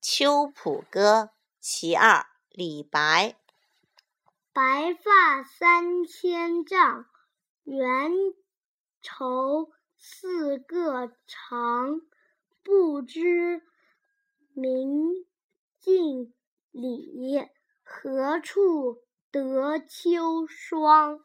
秋浦歌其二李白。白发三千丈缘愁似个长不知明镜里何处得秋霜？